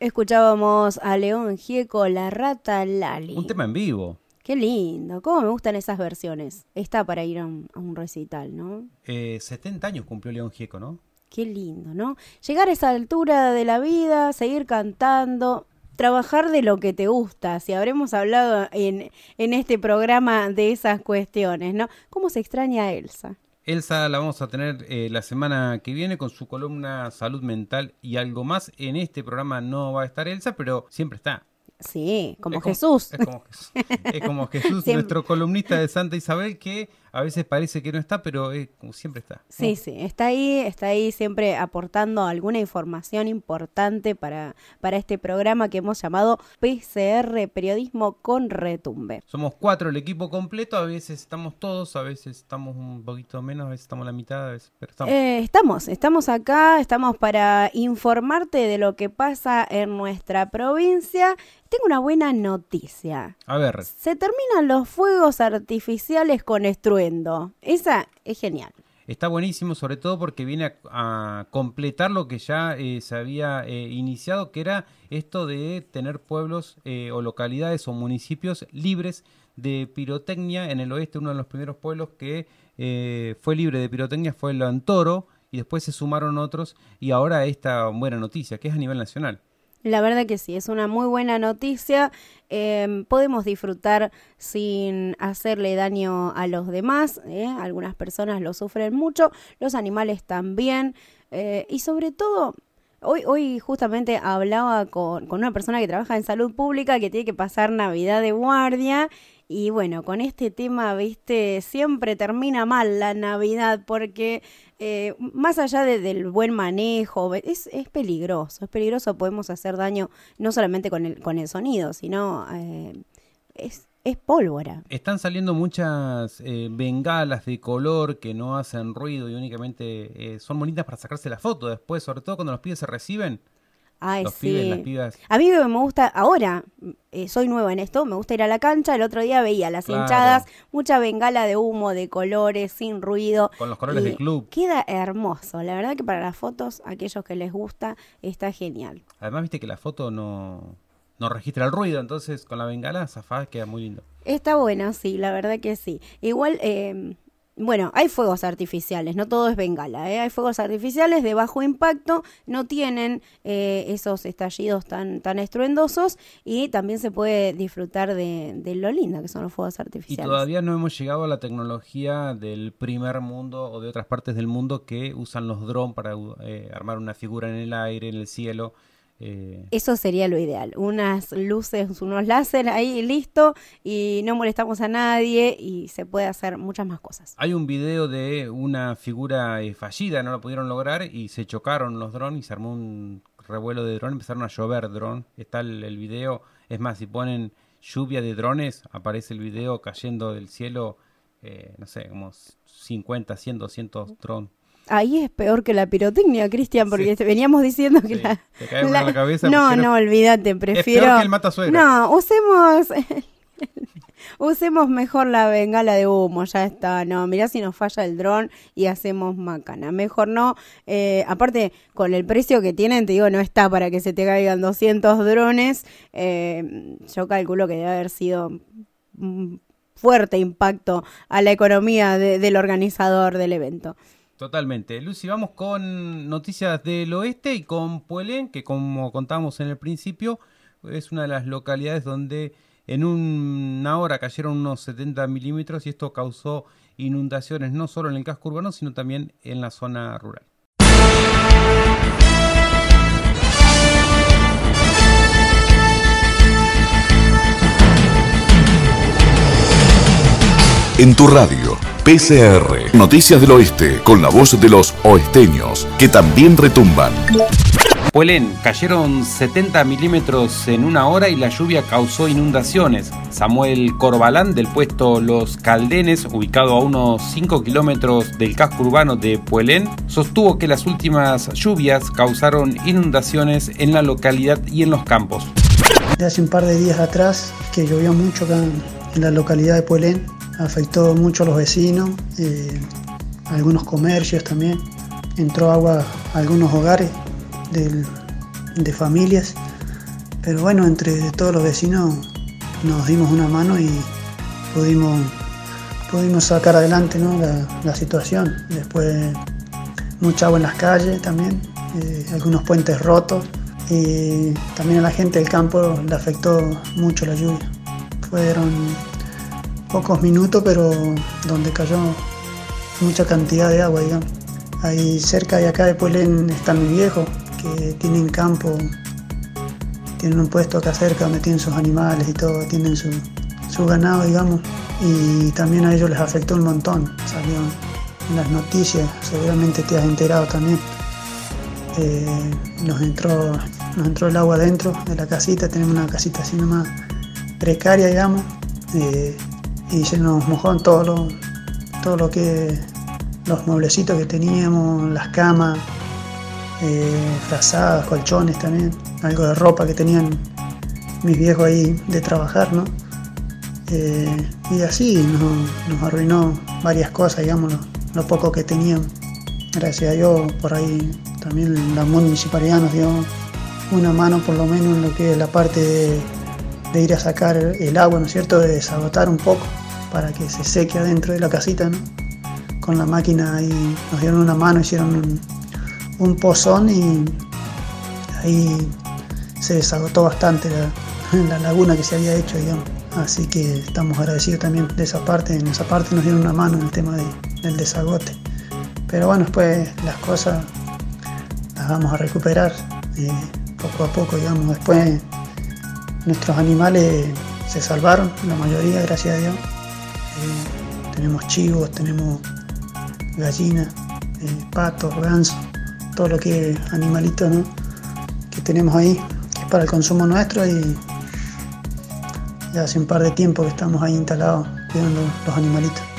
Escuchábamos a León Gieco, La Rata Lali. Un tema en vivo. Qué lindo, cómo me gustan esas versiones. Está para ir a un, a un recital, ¿no? Eh, 70 años cumplió León Gieco, ¿no? Qué lindo, ¿no? Llegar a esa altura de la vida, seguir cantando, trabajar de lo que te gusta. Si habremos hablado en, en este programa de esas cuestiones, ¿no? ¿Cómo se extraña a Elsa? Elsa la vamos a tener eh, la semana que viene con su columna Salud Mental y algo más. En este programa no va a estar Elsa, pero siempre está. Sí, como Es como- Jesús. Es como Jesús, es como Jesús, nuestro columnista de Santa Isabel, que a veces parece que no está, pero eh, como siempre está. Sí, sí, está ahí, está ahí siempre aportando alguna información importante para, para este programa que hemos llamado PCR, Periodismo con Retumbe. Somos cuatro el equipo completo, a veces estamos todos, a veces estamos un poquito menos, a veces estamos la mitad, a veces, pero estamos. Eh, estamos, estamos acá, estamos para informarte de lo que pasa en nuestra provincia. Tengo una buena noticia. A ver, Se terminan los fuegos artificiales con estruendo. Esa es genial. está buenísimo, sobre todo porque viene a, completar lo que ya eh, se había eh, iniciado, que era esto de tener pueblos eh, o localidades o municipios libres de pirotecnia. En el oeste, uno de los primeros pueblos que eh, fue libre de pirotecnia fue el Antoro, y después se sumaron otros, y ahora esta buena noticia, que es a nivel nacional. La verdad que sí, es una muy buena noticia. Eh, podemos disfrutar sin hacerle daño a los demás. ¿eh? Algunas personas lo sufren mucho, los animales también. eh, y sobre todo, hoy, hoy justamente hablaba con, con una persona que trabaja en salud pública que tiene que pasar Navidad de guardia. Y bueno, con este tema, viste, siempre termina mal la Navidad porque eh, más allá de- del buen manejo, es, es peligroso, es peligroso, podemos hacer daño no solamente con el, con el sonido, sino eh, es, es pólvora. Están saliendo muchas eh, bengalas de color que no hacen ruido y únicamente eh, son bonitas para sacarse la foto después, sobre todo cuando los pibes se reciben. Ay, los sí. pibes, las pibas. A mí me gusta, ahora eh, soy nueva en esto, me gusta ir a la cancha, el otro día veía las Claro. hinchadas, mucha bengala de humo, de colores, sin ruido. Con los colores del club. Queda hermoso, la verdad que para las fotos, aquellos que les gusta, está genial. Además, viste que la foto no, no registra el ruido, entonces con la bengala zafada queda muy lindo. Está bueno, sí, la verdad que sí. Igual, eh, bueno, hay fuegos artificiales, no todo es bengala, ¿eh? hay fuegos artificiales de bajo impacto, no tienen eh, esos estallidos tan, tan estruendosos y también se puede disfrutar de, de lo lindo que son los fuegos Y artificiales. todavía no hemos llegado a la tecnología del primer mundo o de otras partes del mundo que usan los drones para eh, armar una figura en el aire, en el cielo. Eh, Eso sería lo ideal, unas luces, unos láser ahí, listo, y no molestamos a nadie y se puede hacer muchas más cosas. Hay un video de una figura eh, fallida, no lo pudieron lograr y se chocaron los drones y se armó un revuelo de drones, empezaron a llover drones. Está el, el video, es más, si ponen lluvia de drones, aparece el video cayendo del cielo, eh, no sé, como 50, 100, 200 drones. Ahí es peor que la pirotecnia, Cristian, porque veníamos diciendo que Sí, la, te cae en la cabeza, No, no, olvídate, prefiero. peor que el matasuegro. No, usemos Usemos mejor la bengala de humo, ya está. No, mirá si nos falla el dron y hacemos macana. Mejor no. Eh, aparte, con el precio que tienen, te digo, no está para que se te caigan 200 drones. Eh, yo calculo que debe haber sido un fuerte impacto a la economía del organizador del evento. Totalmente. Lucy, vamos con noticias del oeste y con Puelén, que como contamos en el principio, es una de las localidades donde en una hora cayeron unos 70 milímetros y esto causó inundaciones no solo en el casco urbano, sino también en la zona rural. En tu radio PCR. Noticias del Oeste, con la voz de los oesteños, que también retumban. Puelén, cayeron 70 milímetros en una hora y la lluvia causó inundaciones. Samuel Corbalán, del puesto Los Caldenes, ubicado a unos 5 kilómetros del casco urbano de Puelén, sostuvo que las últimas lluvias causaron inundaciones en la localidad y en los campos. De hace un par de días atrás, que llovió mucho acá en la localidad de Puelén, afectó mucho a los vecinos, eh, algunos comercios también. Entró agua a algunos hogares de familias. Pero bueno, entre todos los vecinos nos dimos una mano y pudimos, pudimos sacar adelante la, situación. Después mucha agua en las calles también, eh, algunos puentes rotos. Y también a la gente del campo le afectó mucho la lluvia. Fueron pocos minutos, pero donde cayó mucha cantidad de agua, digamos. Ahí cerca de acá de Puelén están mis viejos, que tienen campo, tienen un puesto acá cerca donde tienen sus animales y todo, tienen su, ganado, digamos, y también a ellos les afectó un montón. Salió en las noticias, seguramente te has enterado también. Eh, nos, entró, nos entró el agua dentro de la casita, tenemos una casita así nomás precaria, digamos. Eh, y se nos mojó en todo lo, todo lo que los mueblecitos que teníamos, las camas, eh, frazadas, colchones también, algo de ropa que tenían mis viejos ahí de trabajar, ¿no? Eh, y así nos, arruinó varias cosas, digamos, lo, poco que teníamos. Gracias a Dios, por ahí también la municipalidad nos dio una mano por lo menos en lo que es la parte de de ir a sacar el agua, ¿no es cierto?, de desagotar un poco para que se seque adentro de la casita, ¿no? Con la máquina ahí nos dieron una mano, hicieron un, pozón y ahí se desagotó bastante la, laguna que se había hecho, digamos. Así que estamos agradecidos también de esa parte, en esa parte nos dieron una mano en el tema del desagote. Pero bueno, después las cosas las vamos a recuperar eh, poco a poco, digamos. Después Nuestros animales se salvaron, la mayoría, gracias a Dios. Eh, tenemos chivos, tenemos gallinas, eh, patos, gansos, todo lo que es animalito que tenemos ahí, que es para el consumo nuestro y ya hace un par de tiempo que estamos ahí instalados cuidando los animalitos.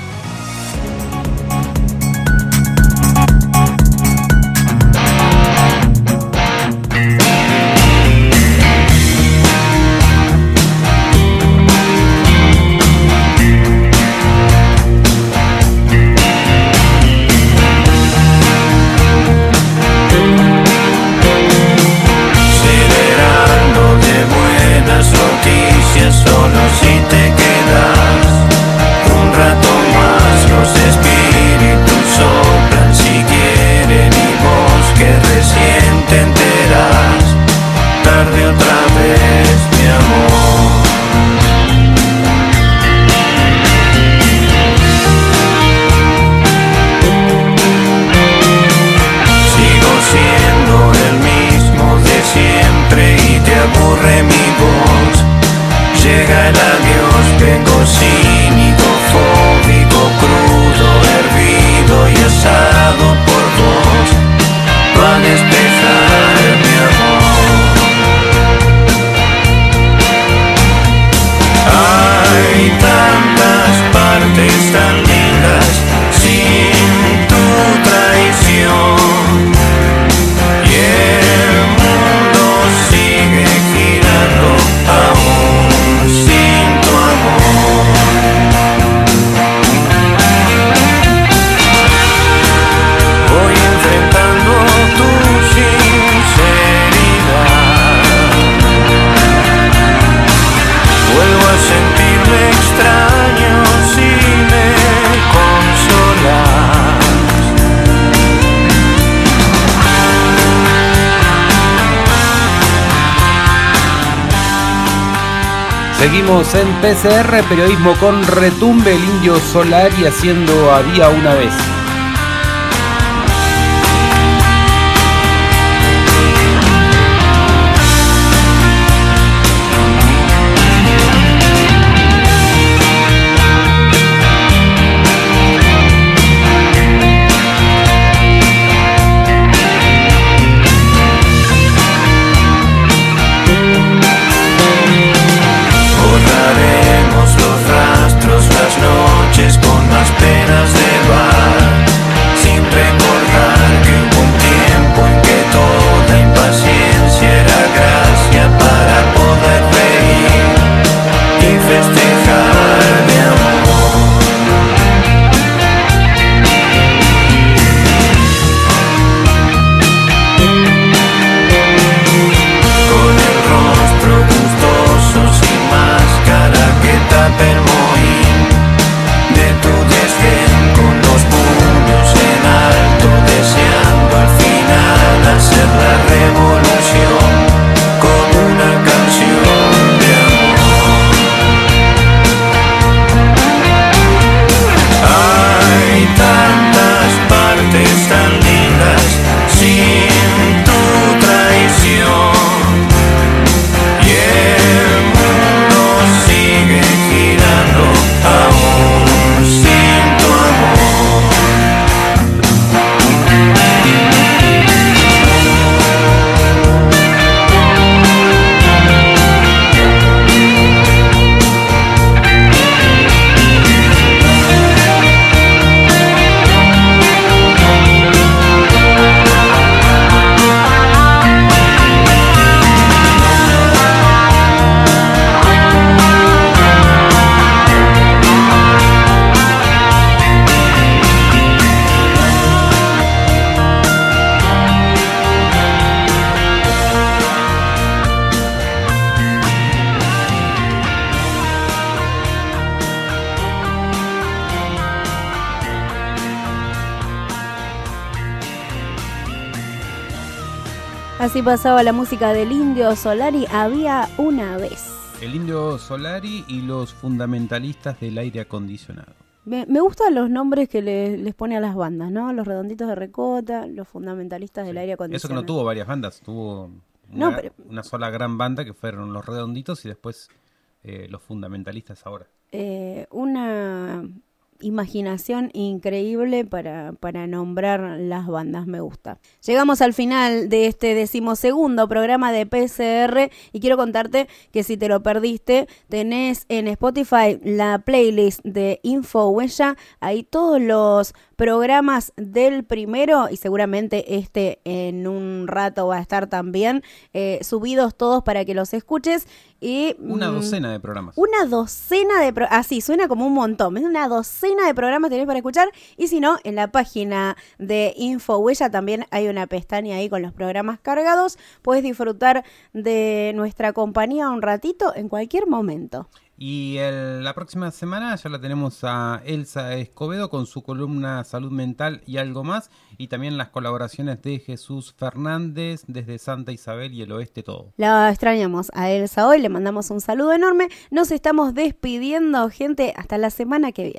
Seguimos en PCR, periodismo con retumbe, el indio Solari haciendo Había una vez. Así pasaba la música del indio Solari, había una vez. El indio Solari y los fundamentalistas del aire acondicionado. Me, me gustan los nombres que le- les pone a las bandas, ¿no? Los redonditos de Recota, los fundamentalistas del aire Eso que acondicionado. no tuvo varias bandas, tuvo No, una, pero- una sola gran banda que fueron los redonditos y después eh, los fundamentalistas ahora. Eh, una imaginación increíble para, para nombrar las bandas, me gusta. Llegamos al final de este decimosegundo programa de PCR y quiero contarte que si te lo perdiste, tenés en Spotify la playlist de Info Huella, ahí todos los programas del primero y seguramente este en un rato va a estar también eh, subidos todos para que los escuches y Una mm, docena de programas. una docena de... Pro Así, suena como un montón. Es Una docena de programas tenés para escuchar. Y si no, en la página de InfoHuella también hay una pestaña ahí con los programas cargados. Puedes disfrutar de nuestra compañía un ratito en cualquier momento. Y el- la próxima semana ya la tenemos a Elsa Escobedo con su columna Salud Mental y algo más. Y también las colaboraciones de Jesús Fernández desde Santa Isabel y el oeste todo. La extrañamos a Elsa hoy. Le mandamos un saludo enorme. Nos estamos despidiendo, gente. Hasta la semana que viene.